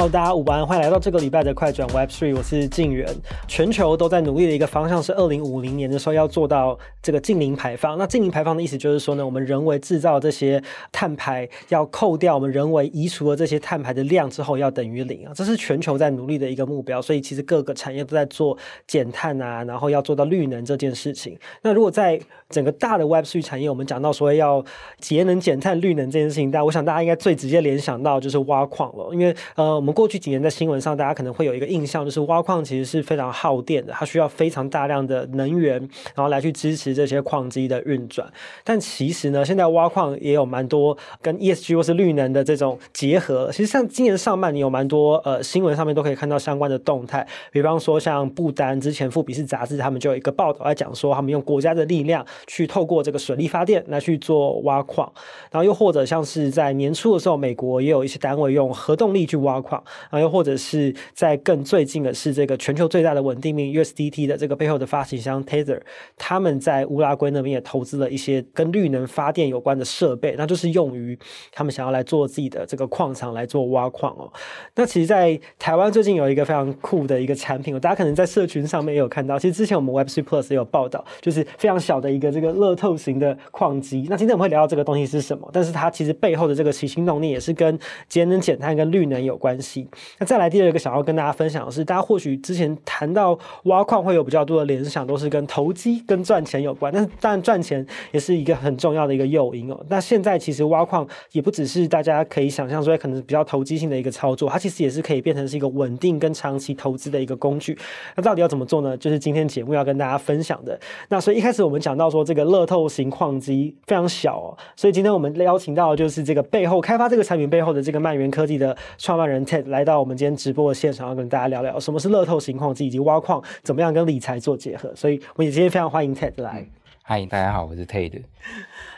Hello，大家午安，欢迎来到这个礼拜的快转 Web Three，我是静远。全球都在努力的一个方向是，二零五零年的时候要做到这个净零排放。那净零排放的意思就是说呢，我们人为制造这些碳排，要扣掉我们人为移除了这些碳排的量之后，要等于零啊。这是全球在努力的一个目标。所以其实各个产业都在做减碳啊，然后要做到绿能这件事情。那如果在整个大的 Web3 产业，我们讲到说要节能减碳、绿能这件事情，但我想大家应该最直接联想到就是挖矿了，因为呃。我们过去几年在新闻上，大家可能会有一个印象，就是挖矿其实是非常耗电的，它需要非常大量的能源，然后来去支持这些矿机的运转。但其实呢，现在挖矿也有蛮多跟 ESG 或是绿能的这种结合。其实像今年上半年有蛮多呃新闻上面都可以看到相关的动态，比方说像不丹之前富比士杂志他们就有一个报道来讲说，他们用国家的力量去透过这个水力发电来去做挖矿，然后又或者像是在年初的时候，美国也有一些单位用核动力去挖矿。啊，又或者是在更最近的是这个全球最大的稳定币 USDT 的这个背后的发行商 Tether，他们在乌拉圭那边也投资了一些跟绿能发电有关的设备，那就是用于他们想要来做自己的这个矿场来做挖矿哦。那其实，在台湾最近有一个非常酷的一个产品，大家可能在社群上面也有看到。其实之前我们 Web3 Plus 也有报道，就是非常小的一个这个乐透型的矿机。那今天我们会聊到这个东西是什么，但是它其实背后的这个起心动念也是跟节能减碳跟绿能有关系。那再来第二个想要跟大家分享的是，大家或许之前谈到到挖矿会有比较多的联想，都是跟投机跟赚钱有关。但是当然赚钱也是一个很重要的一个诱因哦。那现在其实挖矿也不只是大家可以想象说可能比较投机性的一个操作，它其实也是可以变成是一个稳定跟长期投资的一个工具。那到底要怎么做呢？就是今天节目要跟大家分享的。那所以一开始我们讲到说这个乐透型矿机非常小哦，所以今天我们邀请到就是这个背后开发这个产品背后的这个曼元科技的创办人 Ted。来到我们今天直播的现场，要跟大家聊聊什么是乐透型矿机以及挖矿怎么样跟理财做结合。所以，我们今天非常欢迎 Ted 来。嗨，大家好，我是 Ted。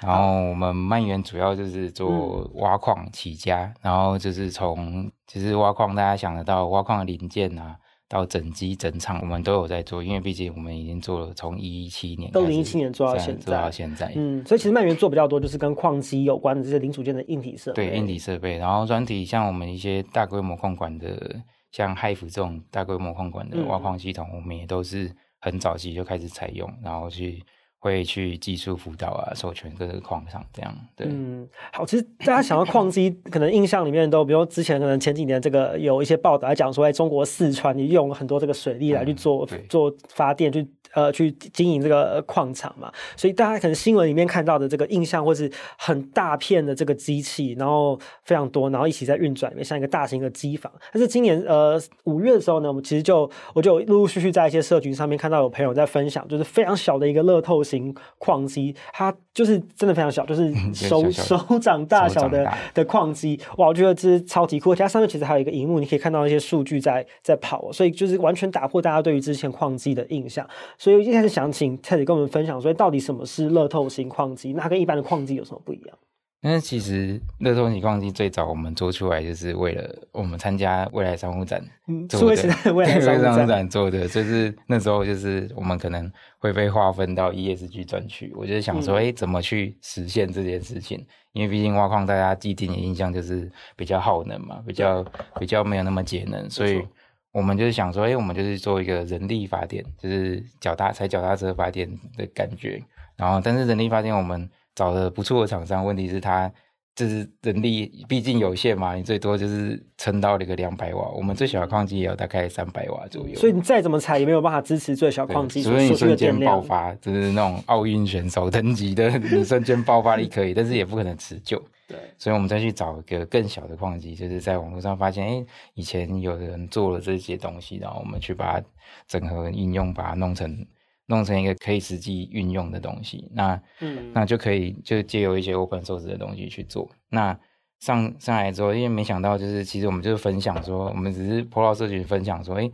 然后我们曼元主要就是做挖矿起家，嗯、然后就是从其实挖矿大家想得到挖矿的零件啊。到整机整厂，我们都有在做，因为毕竟我们已经做了从一七年，二零一七年做到现在，做到现在。嗯，所以其实曼元做比较多，就是跟矿机有关的这些零组件的硬体设备。对，硬体设备，然后专题，像我们一些大规模矿管的，像 Hive 这种大规模矿管的挖矿系统，嗯、我们也都是很早期就开始采用，然后去。会去技术辅导啊，授权各个矿场这样。对，嗯，好，其实大家想到矿机，可能印象里面都，比如之前可能前几年这个有一些报道来讲说，在中国四川你用了很多这个水利来去做、嗯、做发电，去呃去经营这个矿场嘛，所以大家可能新闻里面看到的这个印象，或是很大片的这个机器，然后非常多，然后一起在运转里面，像一个大型的机房。但是今年呃五月的时候呢，我们其实就我就陆陆续续在一些社群上面看到有朋友在分享，就是非常小的一个乐透型矿机，它就是真的非常小，就是手手掌大小的的矿机，哇，我觉得这是超级酷。它上面其实还有一个荧幕，你可以看到一些数据在在跑，所以就是完全打破大家对于之前矿机的印象。所以我一开始想请 Ted 跟我们分享，所以到底什么是乐透型矿机？那跟一般的矿机有什么不一样？因为其实乐透型矿机最早我们做出来就是为了我们参加未来商务展，做的是未来商务 展做的，就是那时候就是我们可能会被划分到 ESG 专区，我就是想说，哎、嗯，怎么去实现这件事情？因为毕竟挖矿大家既定的印象就是比较耗能嘛，比较比较没有那么节能，所以我们就是想说，哎，我们就是做一个人力发电，就是脚踏踩脚踏车发电的感觉，然后但是人力发电我们。找的不错的厂商，问题是他就是人力毕竟有限嘛，你最多就是撑到了一个两百瓦，我们最小的矿机也有大概三百瓦左右。所以你再怎么踩也没有办法支持最小矿机。所以你瞬间爆发，就是那种奥运选手等级的，你瞬间爆发力可以，但是也不可能持久。对，所以我们再去找一个更小的矿机，就是在网络上发现，哎、欸，以前有人做了这些东西，然后我们去把它整合应用，把它弄成。弄成一个可以实际运用的东西，那嗯，那就可以就借由一些 open source 的东西去做。那上上来之后，因为没想到就是其实我们就是分享说，我们只是到社群分享说，哎、欸，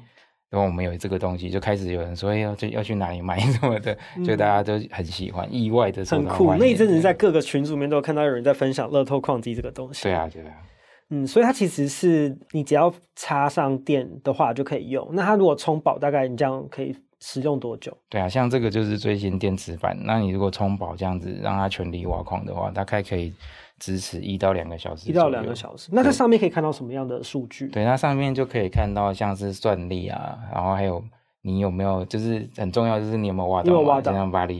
然后我们有这个东西，就开始有人说，哎、欸，要去要去哪里买什么的，就大家都很喜欢，意外的很酷。那一阵子在各个群组里面都有看到有人在分享乐透矿机这个东西。对啊，对啊。嗯，所以它其实是你只要插上电的话就可以用。那它如果充饱，大概你这样可以。使用多久？对啊，像这个就是最新电池版。那你如果充饱这样子，让它全力挖矿的话，大概可以支持一到两个小时，一到两个小时。那它上面可以看到什么样的数据？对，它上面就可以看到像是算力啊，然后还有。你有没有就是很重要，就是你有没有挖到？有挖到。像巴黎，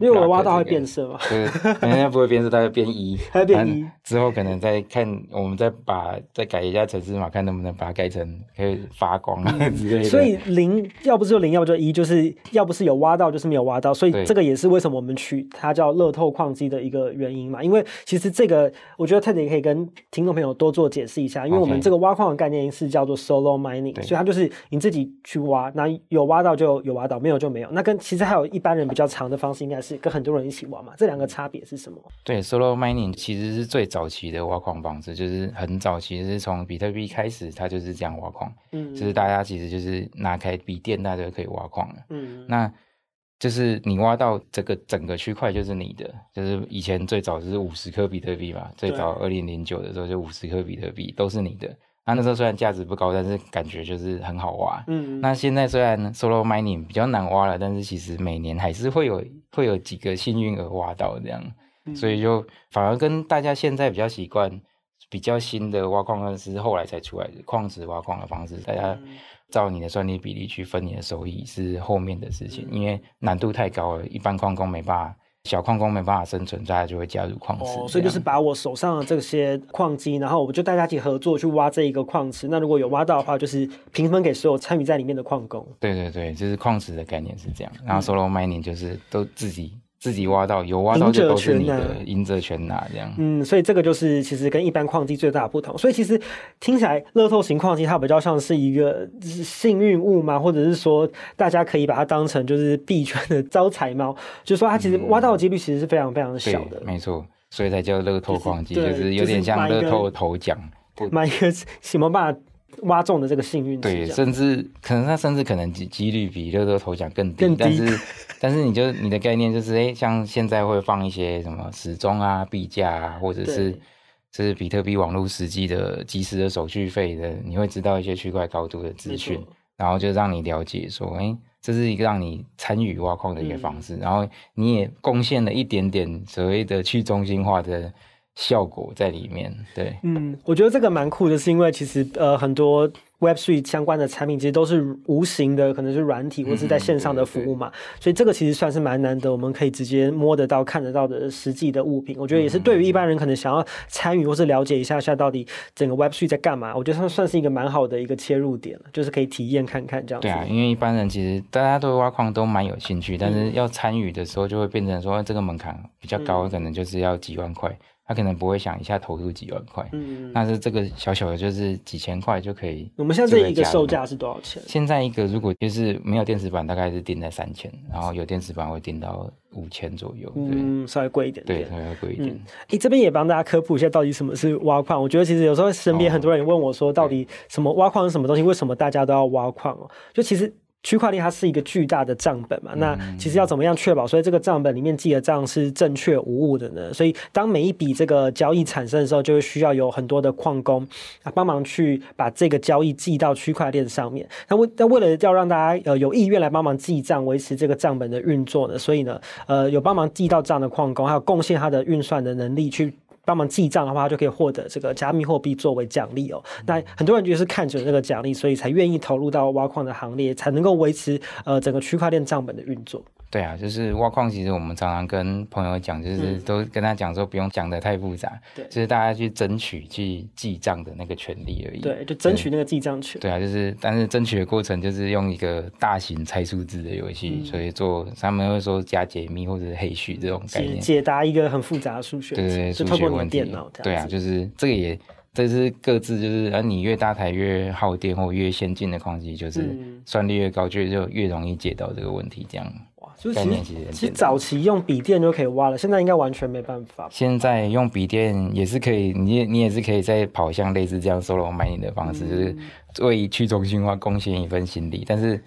因为我挖到会变色嘛。对，人家不会变色，它会变一。它会变一。之后可能再看，我们再把再改一下程式码，看能不能把它改成可以发光啊 之类的。所以零要不是就零，要不就一，就是要不是有挖到，就是没有挖到。所以这个也是为什么我们取它叫乐透矿机的一个原因嘛。因为其实这个，我觉得 Ted 也可以跟听众朋友多做解释一下。因为我们这个挖矿的概念是叫做 solo mining，所以它就是你自己去挖，那有挖到就有。挖到没有就没有，那跟其实还有一般人比较长的方式，应该是跟很多人一起挖嘛。这两个差别是什么？对，Solo Mining 其实是最早期的挖矿方式，就是很早期是从比特币开始，它就是这样挖矿。嗯，就是大家其实就是拿开笔电，大家就可以挖矿了。嗯，那就是你挖到这个整个区块就是你的，就是以前最早是五十颗比特币嘛，最早二零零九的时候就五十颗比特币都是你的。那那时候虽然价值不高，但是感觉就是很好挖。嗯，那现在虽然 Solo Mining 比较难挖了，但是其实每年还是会有会有几个幸运儿挖到这样，嗯、所以就反而跟大家现在比较习惯比较新的挖矿方式，后来才出来的矿石挖矿的方式，大家照你的算力比例去分你的收益是后面的事情，嗯、因为难度太高了，一般矿工没办法。小矿工没办法生存，大家就会加入矿池。哦，所以就是把我手上的这些矿机，然后我们就大家一起合作去挖这一个矿池。那如果有挖到的话，就是平分给所有参与在里面的矿工。对对对，就是矿池的概念是这样。然后 Solo Mining 就是都自己。自己挖到有挖到就都是你的，赢者全拿这样。嗯，所以这个就是其实跟一般矿机最大的不同。所以其实听起来乐透型矿机它比较像是一个幸运物嘛，或者是说大家可以把它当成就是币圈的招财猫，就是说它其实挖到的几率其实是非常非常小的。嗯、没错，所以才叫乐透矿机，就是、就是有点像乐透头奖，买一个 什么办法？挖中的这个幸运，对，甚至可能它甚至可能几几率比乐透头奖更低，更低，但是 但是你就你的概念就是，哎，像现在会放一些什么时钟啊、币价啊，或者是这是比特币网络实际的即时的手续费的，你会知道一些区块高度的资讯，然后就让你了解说，哎，这是一个让你参与挖矿的一个方式，嗯、然后你也贡献了一点点所谓的去中心化的。效果在里面，对，嗯，我觉得这个蛮酷的，是因为其实呃很多 Web3 相关的产品其实都是无形的，可能是软体或是在线上的服务嘛，所以这个其实算是蛮难得，我们可以直接摸得到、看得到的实际的物品。我觉得也是对于一般人可能想要参与或是了解一下下到底整个 Web3 在干嘛，我觉得它算是一个蛮好的一个切入点，就是可以体验看看这样子。对啊，因为一般人其实大家对挖矿都蛮有兴趣，但是要参与的时候就会变成说这个门槛比较高，嗯、可能就是要几万块。他可能不会想一下投入几万块，嗯，但是这个小小的，就是几千块就可以。我们现在这一个售价是多少钱？现在一个如果就是没有电池板，大概是定在三千，然后有电池板会定到五千左右，嗯，稍微贵一点，点，对，稍微贵一点。你、嗯、这边也帮大家科普一下，到底什么是挖矿？我觉得其实有时候身边很多人问我说，到底什么挖矿是什么东西？为什么大家都要挖矿哦？就其实。区块链它是一个巨大的账本嘛，那其实要怎么样确保，所以这个账本里面记的账是正确无误的呢？所以当每一笔这个交易产生的时候，就会需要有很多的矿工啊帮忙去把这个交易记到区块链上面。那为那为了要让大家呃有意愿来帮忙记账，维持这个账本的运作呢，所以呢呃有帮忙记到账的矿工，还有贡献他的运算的能力去。帮忙记账的话，就可以获得这个加密货币作为奖励哦。那很多人就是看准这个奖励，所以才愿意投入到挖矿的行列，才能够维持呃整个区块链账本的运作。对啊，就是挖矿，其实我们常常跟朋友讲，就是都跟他讲说，不用讲得太复杂，对、嗯，就是大家去争取去记账的那个权利而已。对，就争取那个记账权。对啊，就是但是争取的过程就是用一个大型猜数字的游戏，嗯、所以做他们会说加解密或者是黑序这种概念，解答一个很复杂的数学，对对对，数学问题。对啊，就是这个也这是各自就是，而你越大台越耗电或越先进的矿机，就是算力越高，就就越容易解到这个问题这样。就是其实其实早期用笔电就可以挖了，现在应该完全没办法。现在用笔电也是可以，你你也是可以再跑像类似这样 Solo Mining 的方式，嗯、就是为去中心化贡献一份心力，但是。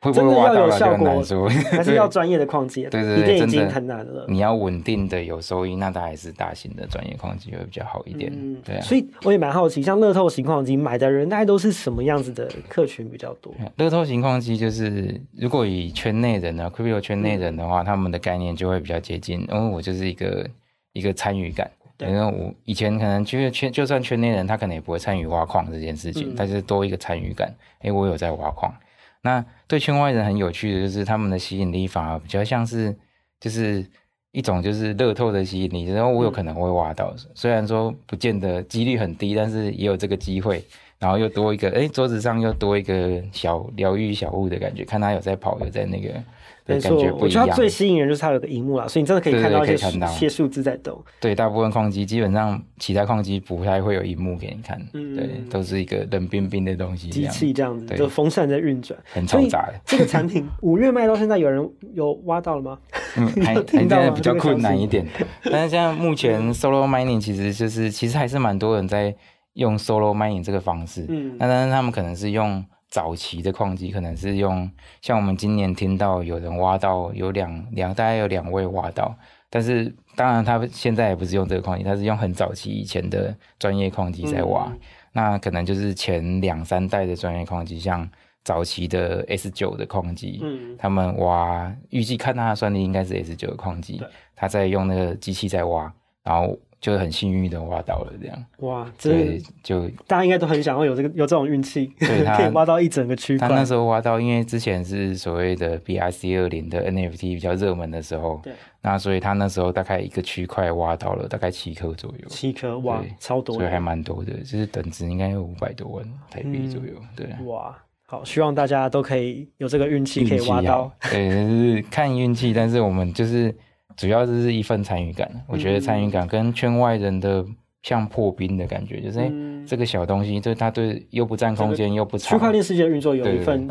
会不会挖到了就很难说，还是要专业的矿机。对对对，已经很难了。你要稳定的有收益，那它还是大型的专业矿机会比较好一点。嗯，对啊。所以我也蛮好奇，像乐透型矿机买的人大概都是什么样子的客群比较多？乐透型矿机就是，如果以圈内人呢，Crypto 圈内人的话，他们的概念就会比较接近，因为我就是一个一个参与感。因为我以前可能就是圈，就算圈内人，他可能也不会参与挖矿这件事情，他、嗯、就是多一个参与感。哎、欸，我有在挖矿。那对圈外人很有趣的就是他们的吸引力反而比较像是，就是一种就是乐透的吸引力，然后我有可能会挖到，虽然说不见得几率很低，但是也有这个机会。然后又多一个，哎，桌子上又多一个小疗愈小物的感觉，看他有在跑，有在那个，没错，我觉得它最吸引人就是它有个荧幕啦，所以你真的可以看到一些一些数字在动。对，大部分矿机基本上其他矿机不太会有荧幕给你看，嗯，对，都是一个冷冰冰的东西，机器这样子，就风扇在运转，很嘈杂。的。这个产品 五月卖到现在，有人有挖到了吗？嗯，还 还在比较困难一点，但是现在目前 Solo Mining 其实就是其实还是蛮多人在。用 solo mining 这个方式，嗯，那但是他们可能是用早期的矿机，可能是用像我们今年听到有人挖到有两两，大概有两位挖到，但是当然他现在也不是用这个矿机，他是用很早期以前的专业矿机在挖，嗯，那可能就是前两三代的专业矿机，像早期的 S 九的矿机，嗯，他们挖预计看它的算力应该是 S 九的矿机，他在用那个机器在挖，然后。就很幸运的挖到了这样，哇！对，就大家应该都很想要有这个 有这种运气，对，可以挖到一整个区块。他那时候挖到，因为之前是所谓的 BRC 二零的 NFT 比较热门的时候，对，那所以他那时候大概一个区块挖到了大概七颗左右，七颗哇，超多，所以还蛮多的，就是等值应该有五百多万台币左右，嗯，对，哇，好，希望大家都可以有这个运气可以挖到，对，就是看运气，但是我们就是。主要就是一份参与感，我觉得参与感跟圈外人的像破冰的感觉，嗯、就是哎、欸，这个小东西，就是他对又不占空间、又不长，区块链世界的运作有一份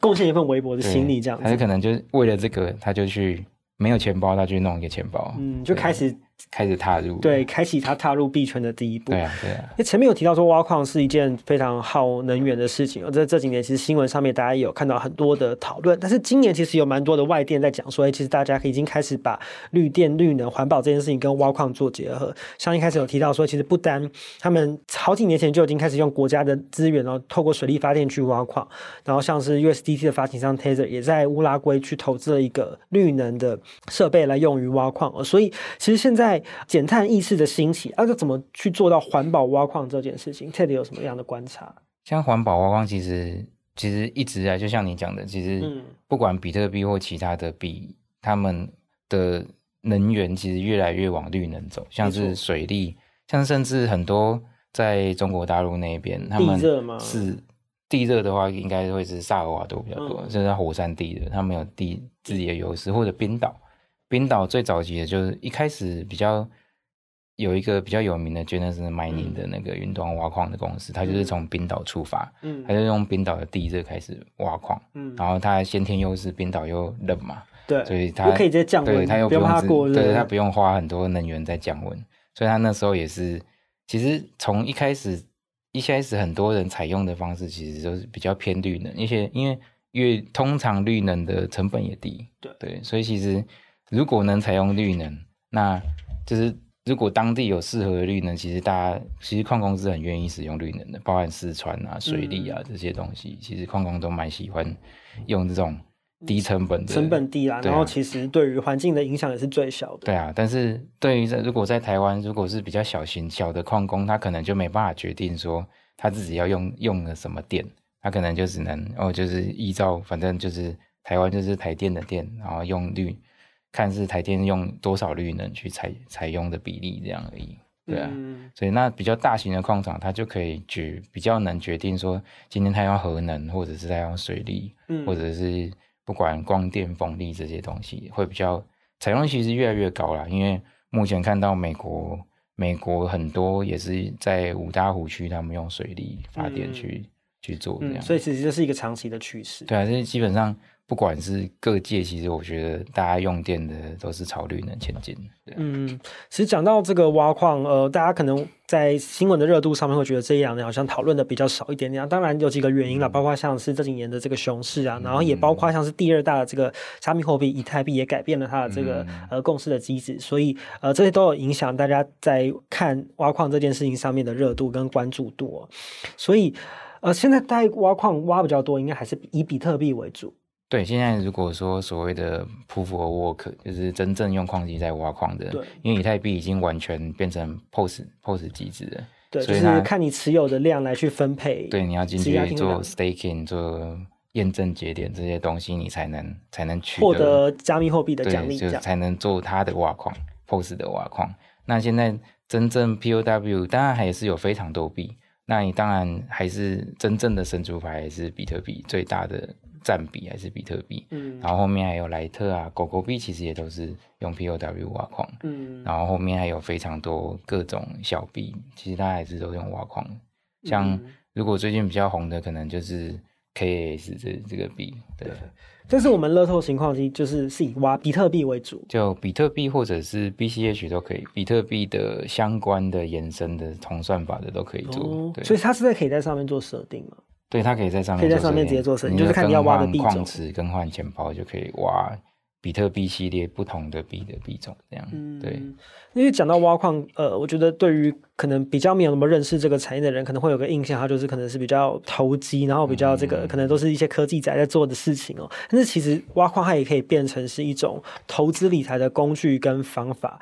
贡献一份微薄的心力，这样子，他可能就是为了这个，他就去没有钱包，他去弄一个钱包，嗯，就开始。开始踏入，对，开启他踏入币圈的第一步。对啊，对啊。因为前面有提到说挖矿是一件非常耗能源的事情，而在这几年其实新闻上面大家也有看到很多的讨论。但是今年其实有蛮多的外电在讲说，哎，其实大家已经开始把绿电、绿能、环保这件事情跟挖矿做结合。像一开始有提到说，其实不单他们好几年前就已经开始用国家的资源，然后透过水力发电去挖矿。然后像是 USDT 的发行商 Tether 也在乌拉圭去投资了一个绿能的设备来用于挖矿。所以其实现在减碳意识的兴起，那、啊、就怎么去做到环保挖矿这件事情？Ted 有什么样的观察？像环保挖矿，其实其实一直啊，就像你讲的，其实不管比特币或其他的币，他们的能源其实越来越往绿能走，像是水利，像甚至很多在中国大陆那边，他们是地热的话，应该会是萨尔瓦多比较多，就、嗯、是火山地的，他们有地自己的优势，或者冰岛。冰岛最早期的就是一开始比较有一个比较有名的，Genesis Mining 的那个云端挖矿的公司，他、嗯、就是从冰岛出发，嗯，它就用冰岛的地热开始挖矿，嗯，然后它先天优势，冰岛又冷嘛，对，所以它可以直接降温，对，他又不用，不用过热，对，它不用花很多能源在降温，所以它那时候也是，其实从一开始一开始很多人采用的方式，其实都是比较偏绿能，一些因为因为通常绿能的成本也低，对。对，所以其实。如果能采用绿能，那就是如果当地有适合的绿能，其实大家其实矿工是很愿意使用绿能的，包含四川啊、水利啊、嗯、这些东西，其实矿工都蛮喜欢用这种低成本的，成本低啊，然后其实对于环境的影响也是最小的。对啊，但是对于在如果在台湾，如果是比较小型小的矿工，他可能就没办法决定说他自己要用用了什么电，他可能就只能哦，就是依照反正就是台湾就是台电的电，然后用绿。看是台电用多少绿能去采采用的比例这样而已，对啊，嗯、所以那比较大型的矿场，它就可以决比较能决定说，今天它用核能，或者是它用水力，嗯、或者是不管光电、风力这些东西，会比较采用其实越来越高啦。因为目前看到美国，美国很多也是在五大湖区，他们用水力发电去、嗯、去做这样、嗯，所以其实这是一个长期的趋势。对啊，这基本上。不管是各界，其实我觉得大家用电的都是朝绿能前进。嗯，其实讲到这个挖矿，呃，大家可能在新闻的热度上面会觉得这一两年好像讨论的比较少一点点。当然有几个原因啦，包括像是这几年的这个熊市啊，然后也包括像是第二大的这个加密货币以太币也改变了它的这个呃共识的机制，所以呃这些都有影响大家在看挖矿这件事情上面的热度跟关注度。所以呃现在大家挖矿挖比较多，应该还是以比特币为主。对，现在如果说所谓的 Proof of Work，就是真正用矿机在挖矿的，对，因为以太币已经完全变成 POS POS 机制了，对，就是看你持有的量来去分配，对，你要进去做 staking 做验证节点这些东西，你才能才能取得获得加密货币的奖励，就才能做它的挖矿 POS 的挖矿。那现在真正 POW 当然还是有非常多币，那你当然还是真正的神主牌还是比特币最大的。占比还是比特币，嗯，然后后面还有莱特啊、狗狗币，其实也都是用 POW 挖矿，嗯，然后后面还有非常多各种小币，其实它还是都用挖矿。像如果最近比较红的，可能就是 KAS 这这个币，对。这是我们乐透情况机，就是是以挖比特币为主，就比特币或者是 BCH 都可以，比特币的相关的延伸的同算法的都可以做，哦、对。所以它是在可以在上面做设定吗？对，它可以在上面，可以在上面直接做生意，就是看你要挖的币种。矿池更换钱包就可以挖比特币系列不同的币的币种，这样。嗯，对。因为讲到挖矿，呃，我觉得对于可能比较没有那么认识这个产业的人，可能会有个印象，它就是可能是比较投机，然后比较这个、嗯、可能都是一些科技仔在做的事情哦。但是其实挖矿它也可以变成是一种投资理财的工具跟方法。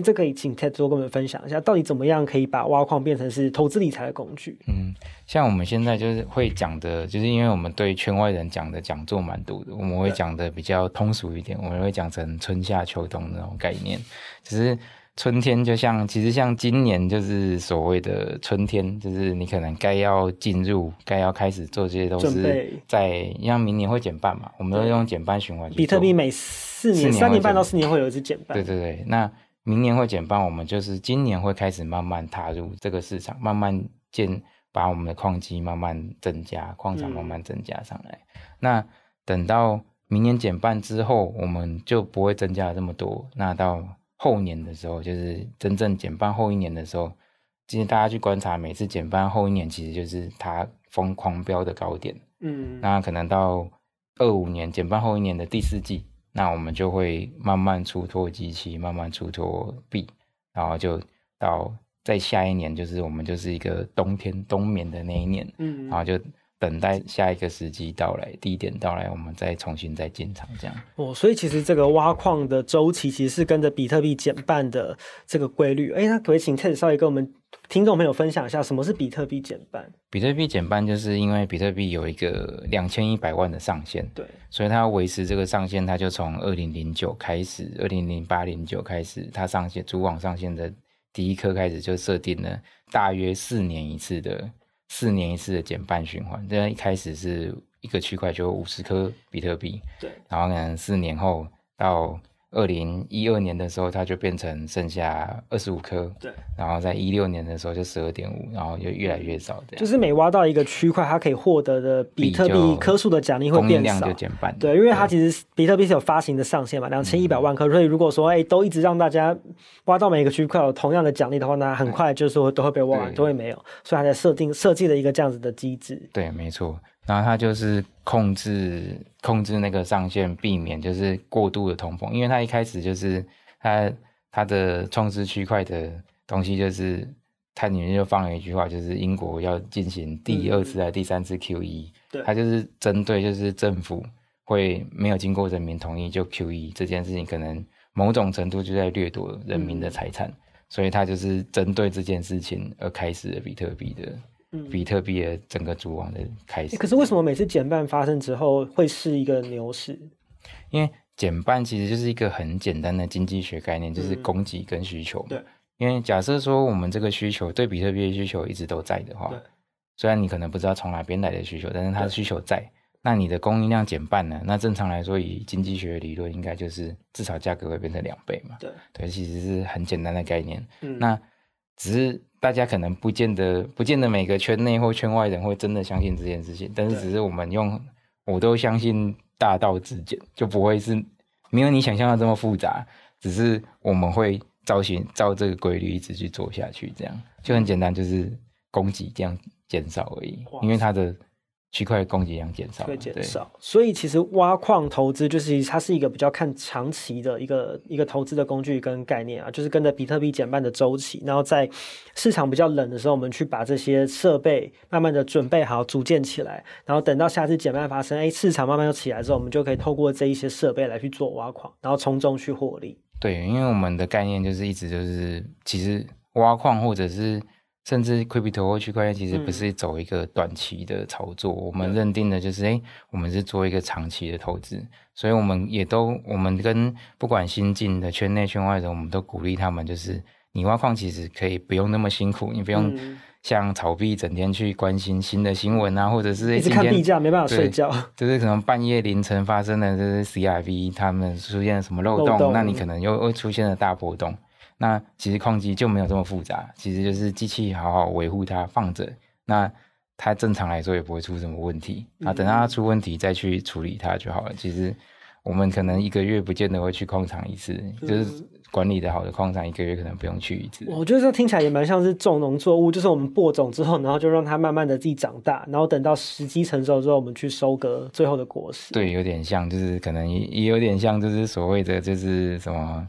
这可以请 Ted 多跟我们分享一下，到底怎么样可以把挖矿变成是投资理财的工具？嗯，像我们现在就是会讲的，就是因为我们对圈外人讲的讲座蛮多的，我们会讲的比较通俗一点，我们会讲成春夏秋冬那种概念。只是春天就像，其实像今年就是所谓的春天，就是你可能该要进入，该要开始做这些东西，在像明年会减半嘛，我们都用减半循环。比特币每四年、三年半到四年会有一次减半。对对对，那。明年会减半，我们就是今年会开始慢慢踏入这个市场，慢慢建，把我们的矿机慢慢增加，矿场慢慢增加上来。嗯、那等到明年减半之后，我们就不会增加这么多。那到后年的时候，就是真正减半后一年的时候，其实大家去观察，每次减半后一年，其实就是它疯狂飙的高点。嗯，那可能到二五年减半后一年的第四季。那我们就会慢慢出脱机器，慢慢出脱币，然后就到再下一年，就是我们就是一个冬天冬眠的那一年，嗯，然后就等待下一个时机到来，低点到来，我们再重新再进场这样。哦，所以其实这个挖矿的周期其实是跟着比特币减半的这个规律。哎，那可不可以请 Ted 稍微跟我们听众朋友分享一下，什么是比特币减半？比特币减半就是因为比特币有一个两千一百万的上限，对，所以它要维持这个上限，它就从二零零九开始，二零零八零九开始，它上线主网上线的第一颗开始就设定了大约四年一次的四年一次的减半循环。这样一开始是一个区块就有五十颗比特币，对，然后可能四年后到。二零一二年的时候，它就变成剩下二十五颗，对。然后在一六年的时候就十二点五，然后就越来越少，这样。就是每挖到一个区块，它可以获得的比特币颗数的奖励会变少，就减半。对，因为它其实比特币是有发行的上限嘛，两千一百万颗。所以如果说哎，都一直让大家挖到每一个区块有同样的奖励的话，那很快就是说都会被挖完，都会没有。所以它在设定设计了一个这样子的机制。对，没错。然后它就是控制控制那个上限，避免就是过度的通膨，因为它一开始就是它它的创世区块的东西，就是它里面就放了一句话，就是英国要进行第二次还是第三次 QE，对，它就是针对就是政府会没有经过人民同意就 QE 这件事情，可能某种程度就在掠夺人民的财产，嗯、所以它就是针对这件事情而开始了比特币的。比特币的整个主网的开始，可是为什么每次减半发生之后会是一个牛市？因为减半其实就是一个很简单的经济学概念，就是供给跟需求。对，因为假设说我们这个需求对比特币的需求一直都在的话，虽然你可能不知道从哪边来的需求，但是它的需求在，那你的供应量减半了，那正常来说以经济学理论应该就是至少价格会变成两倍嘛。对，对，其实是很简单的概念。嗯，那只是。大家可能不见得，不见得每个圈内或圈外人会真的相信这件事情，但是只是我们用，我都相信大道至简，就不会是没有你想象的这么复杂，只是我们会照循照这个规律一直去做下去，这样就很简单，就是供给这样减少而已，因为它的区块供给量减少，会减少，所以其实挖矿投资就是它是一个比较看长期的一个一个投资的工具跟概念啊，就是跟着比特币减半的周期，然后在市场比较冷的时候，我们去把这些设备慢慢的准备好组建起来，然后等到下次减半发生，哎，市场慢慢又起来之后，我们就可以透过这一些设备来去做挖矿，然后从中去获利。对，因为我们的概念就是一直就是，其实挖矿或者是。甚至 crypto 或区块链其实不是走一个短期的操作，嗯、我们认定的就是，哎、欸，我们是做一个长期的投资，所以我们也都，我们跟不管新进的圈内圈外的，我们都鼓励他们，就是你挖矿其实可以不用那么辛苦，你不用像炒币整天去关心新的新闻啊，或者是一直看币价没办法睡觉，就是可能半夜凌晨发生的，就是 CRV 他们出现了什么漏洞，漏洞，那你可能又会出现了大波动。那其实矿机就没有这么复杂，其实就是机器好好维护它放着，那它正常来说也不会出什么问题。那等到它出问题再去处理它就好了。其实我们可能一个月不见得会去矿场一次，就是管理的好的矿场一个月可能不用去一次。我觉得这听起来也蛮像是种农作物，就是我们播种之后，然后就让它慢慢的自己长大，然后等到时机成熟之后，我们去收割最后的果实。对，有点像，就是可能也也有点像，就是所谓的就是什么。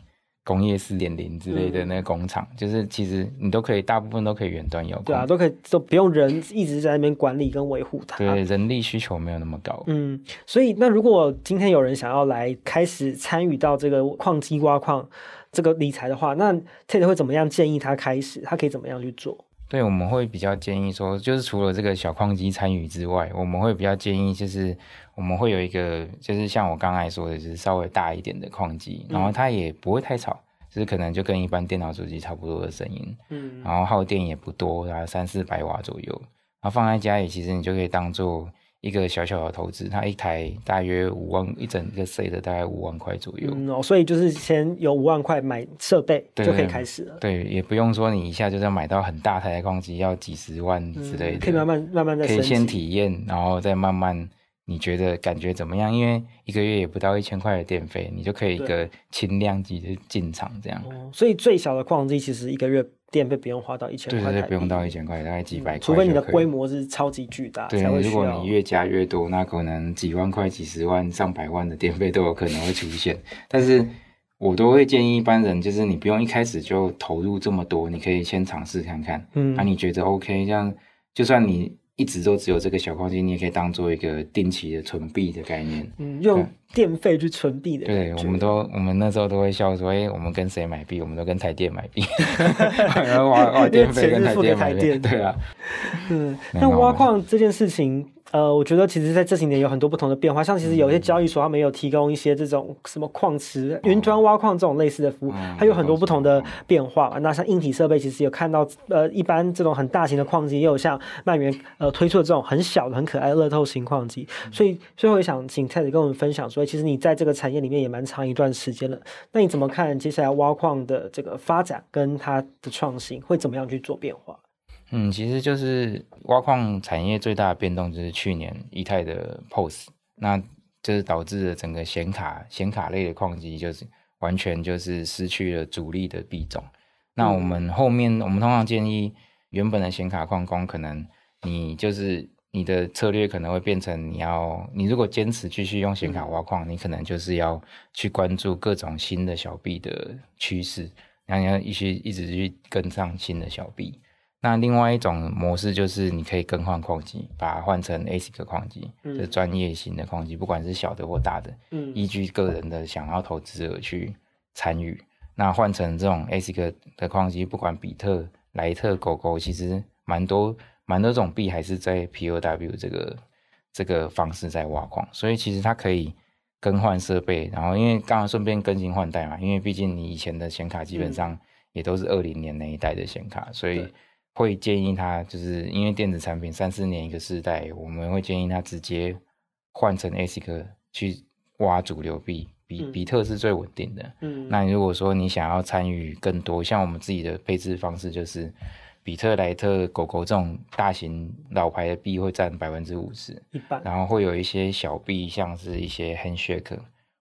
工业四点零之类的那个工厂，嗯、就是其实你都可以，大部分都可以远端遥控。对啊，都可以，都不用人一直在那边管理跟维护它。对，人力需求没有那么高。嗯，所以那如果今天有人想要来开始参与到这个矿机挖矿这个理财的话，那 Ted 会怎么样建议他开始？他可以怎么样去做？对，我们会比较建议说，就是除了这个小矿机参与之外，我们会比较建议就是我们会有一个，就是像我刚才说的，就是稍微大一点的矿机，然后它也不会太吵，就是可能就跟一般电脑主机差不多的声音，嗯，然后耗电也不多，大概三四百瓦左右，然后放在家里，其实你就可以当做。一个小小的投资，它一台大约五万，一整个 set 的大概五万块左右。嗯哦，所以就是先有五万块买设备就可以开始了。对，也不用说你一下就要买到很大台的矿机，要几十万之类的。嗯，可以慢慢慢慢再，可以先体验，然后再慢慢，你觉得感觉怎么样？因为一个月也不到一千块的电费，你就可以一个轻量级的进场这样。哦，所以最小的矿机其实一个月。电费不用花到一千块，对对对，不用到一千块，大概几百块。除非你的规模是超级巨大，对，如果你越加越多，那可能几万块、几十万、上百万的电费都有可能会出现。但是我都会建议一般人，就是你不用一开始就投入这么多，你可以先尝试看看。嗯，那、啊、你觉得 OK？这样就算你。一直都只有这个小矿机，你也可以当做一个定期的存币的概念，嗯，用电费去存币的。对，我们都我们那时候都会笑说，哎、欸，我们跟谁买币？我们都跟台电买币，然后挖挖电费跟台电。对啊，嗯，那挖矿这件事情。呃，我觉得其实在这几年有很多不同的变化，像其实有些交易所他们有提供一些这种什么矿池、云端挖矿这种类似的服务，它有很多不同的变化。那像硬体设备，其实有看到，呃，一般这种很大型的矿机，也有像曼元呃推出的这种很小的、很可爱的乐透型矿机。所以最后也想请蔡子跟我们分享，所以其实你在这个产业里面也蛮长一段时间了，那你怎么看接下来挖矿的这个发展跟它的创新会怎么样去做变化？嗯，其实就是挖矿产业最大的变动就是去年以太的 POS，那就是导致了整个显卡显卡类的矿机就是完全就是失去了主力的币种。那我们后面我们通常建议原本的显卡矿工，可能你就是你的策略可能会变成你要你如果坚持继续用显卡挖矿，你可能就是要去关注各种新的小币的趋势，然后你要一直一直去跟上新的小币。那另外一种模式就是，你可以更换矿机，把它换成 ASIC 矿机，就是专业型的矿机，不管是小的或大的，嗯，依据个人的想要投资者去参与。那换成这种 ASIC 的矿机，不管比特、莱特、狗狗，其实蛮多蛮多种币还是在 POW 这个这个方式在挖矿，所以其实它可以更换设备，然后因为刚刚顺便更新换代嘛，因为毕竟你以前的显卡基本上也都是二零年那一代的显卡，所以。会建议他，就是因为电子产品三四年一个世代，我们会建议他直接换成 ASIC 去挖主流币，比比特是最稳定的。嗯，那如果说你想要参与更多，像我们自己的配置方式，就是比特、莱特、狗狗这种大型老牌的币会占百分之五十，一半，然后会有一些小币，像是一些 Handshake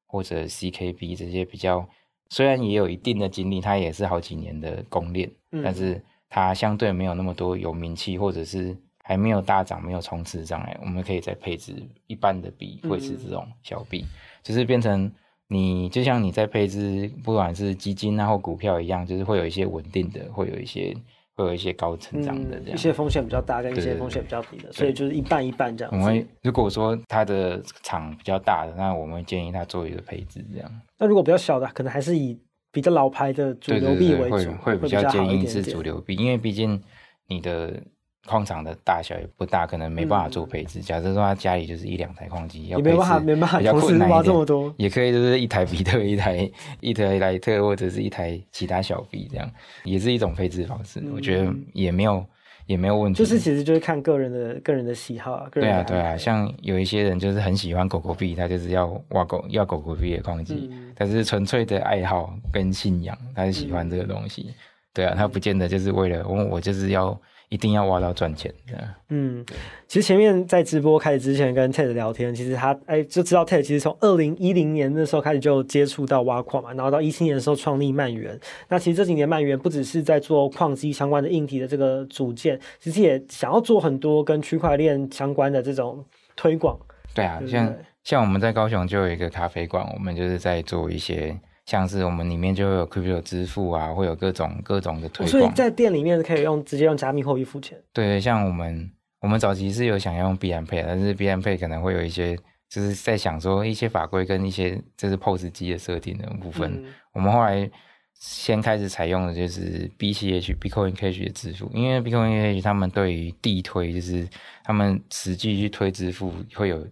或者 CKB 这些比较，虽然也有一定的经历，它也是好几年的公链，嗯、但是。它相对没有那么多有名气，或者是还没有大涨、没有冲刺上来，我们可以再配置一般的币，会是这种小币，嗯、就是变成你就像你在配置，不管是基金啊或股票一样，就是会有一些稳定的，会有一些会有一些高成长的这样、嗯，一些风险比较大跟一些风险比较低的，所以就是一半一半这样。我们如果说它的厂比较大的，那我们会建议它做一个配置这样。那如果比较小的，可能还是以比较老牌的主流币为主，对对对，会会比较建议是主流币，因为毕竟你的。矿场的大小也不大，可能没办法做配置。嗯、假设说他家里就是一两台矿机，要配置比较困难一点，没办法，没办法同时挖这么多，也可以就是一台比特，一台一台莱特，或者是一台其他小币，这样也是一种配置方式。嗯、我觉得也没有也没有问题。就是其实就是看个人的个人的喜好啊。对啊对啊，像有一些人就是很喜欢狗狗币，他就是要挖狗要狗狗币的矿机，嗯、但是纯粹的爱好跟信仰，他是喜欢这个东西。嗯、对啊，他不见得就是为了我，我就是要。一定要挖到赚钱的。嗯，其实前面在直播开始之前跟 Ted 聊天，其实他哎、欸、就知道 Ted 其实从二零一零年那时候开始就接触到挖矿嘛，然后到一七年的时候创立漫圆。那其实这几年漫圆不只是在做矿机相关的硬体的这个组件，其实也想要做很多跟区块链相关的这种推广。对啊，对对像像我们在高雄就有一个咖啡馆，我们就是在做一些。像是我们里面就会有 Crypto 支付啊，会有各种各种的推广。所以在店里面可以用直接用加密货币付钱。对，像我们我们早期是有想用 BM Pay，但是 BM Pay 可能会有一些就是在想说一些法规跟一些就是 POS 机的设定的部分。嗯、我们后来先开始采用的就是 BCH Bitcoin Cash 的支付，因为 Bitcoin Cash 他们对于地推就是他们实际去推支付会有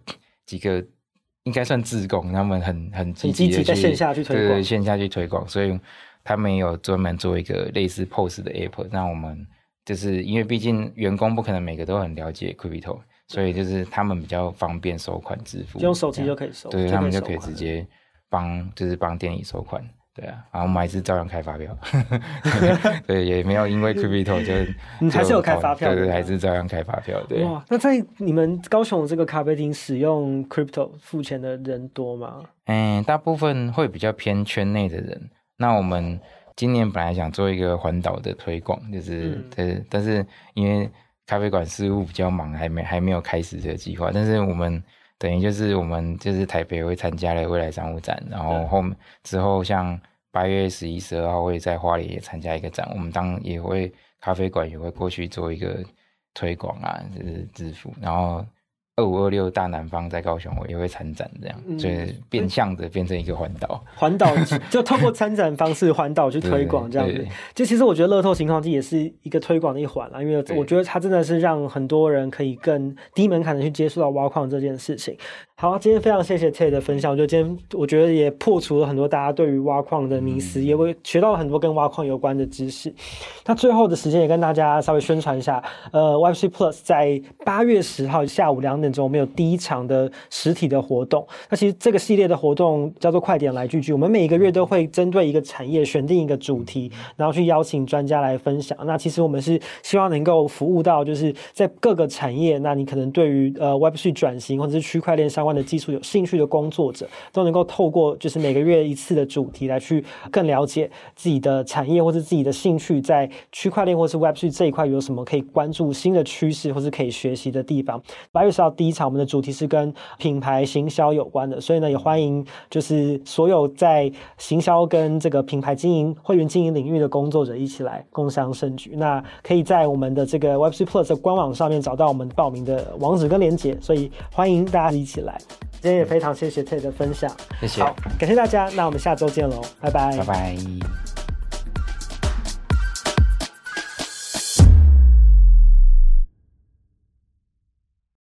几个。应该算自贡，他们很很积极的在线下去推广，对，线下去推广，所以他们也有专门做一个类似 POS 的 app。让我们就是因为毕竟员工不可能每个都很了解 Crypto，所以就是他们比较方便收款支付，用手机就可以收，对，他们就可以直接帮就是帮店里收款。对啊，然后我们还是照样开发票，对，也没有因为 Crypto 就你 还是有开发票，对对，还是照样开发票。对，哇，那在你们高雄这个咖啡厅使用 Crypto 付钱的人多吗？嗯，大部分会比较偏圈内的人。那我们今年本来想做一个环岛的推广，就是、嗯、对，但是因为咖啡馆事务比较忙，还没还没有开始这个计划。但是我们。等于就是我们就是台北会参加了未来商务展，然后后面之后像八月十一、十二号会在花莲也参加一个展，我们当也会咖啡馆也会过去做一个推广啊，就是支付，然后。二五二六大南方在高雄，我也会参展，这样，就是变相的变成一个环岛，环岛就透过参展方式环岛去推广这样子。就其实我觉得乐透情况机也是一个推广的一环啦，因为我觉得它真的是让很多人可以更低门槛的去接触到挖矿这件事情。好，今天非常谢谢 Ted 的分享，我觉得今天我觉得也破除了很多大家对于挖矿的迷思，也会学到了很多跟挖矿有关的知识。那最后的时间也跟大家稍微宣传一下，呃，Web3 Plus 在八月十号下午两点。我们有第一场的实体的活动，那其实这个系列的活动叫做“快点来聚聚”。我们每一个月都会针对一个产业选定一个主题，然后去邀请专家来分享。那其实我们是希望能够服务到，就是在各个产业，那你可能对于呃 Web3 转型或者是区块链相关的技术有兴趣的工作者，都能够透过就是每个月一次的主题来去更了解自己的产业或者自己的兴趣，在区块链或是 Web3 这一块有什么可以关注新的趋势或是可以学习的地方。八月十号第一场，我们的主题是跟品牌行销有关的，所以呢，也欢迎就是所有在行销跟这个品牌经营、会员经营领域的工作者一起来共襄盛举。那可以在我们的这个 Web3 Plus 的官网上面找到我们报名的网址跟链接，所以欢迎大家一起来。今天也非常谢谢 Ted 的分享，谢谢，好，感谢大家，那我们下周见喽，拜拜，拜拜。